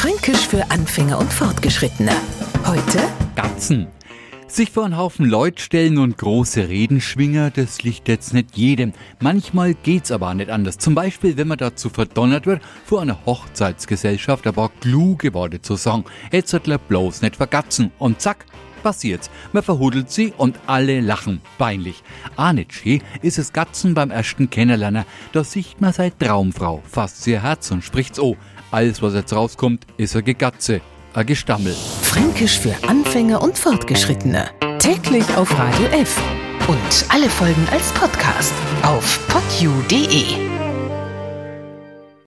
Fränkisch für Anfänger und Fortgeschrittene. Heute Gatzen. Sich vor einen Haufen Leute stellen und große Reden schwingen, das liegt jetzt nicht jedem. Manchmal geht's aber nicht anders. Zum Beispiel, wenn man dazu verdonnert wird, vor einer Hochzeitsgesellschaft ein paar kluge Worte zu sagen. Jetzt hat er bloß nicht vergatzen. Und zack, passiert's. Man verhudelt sie und alle lachen. Peinlich. Ah, nicht schön ist es Gatzen beim ersten Kennenlernen. Da sieht man seine Traumfrau. Fasst sie ihr Herz und spricht's oh. Alles, was jetzt rauskommt, ist ein Gegatze. Ein Gestammel. Fränkisch für Anfänger und Fortgeschrittene. Täglich auf Radio F. Und alle Folgen als Podcast auf podu.de.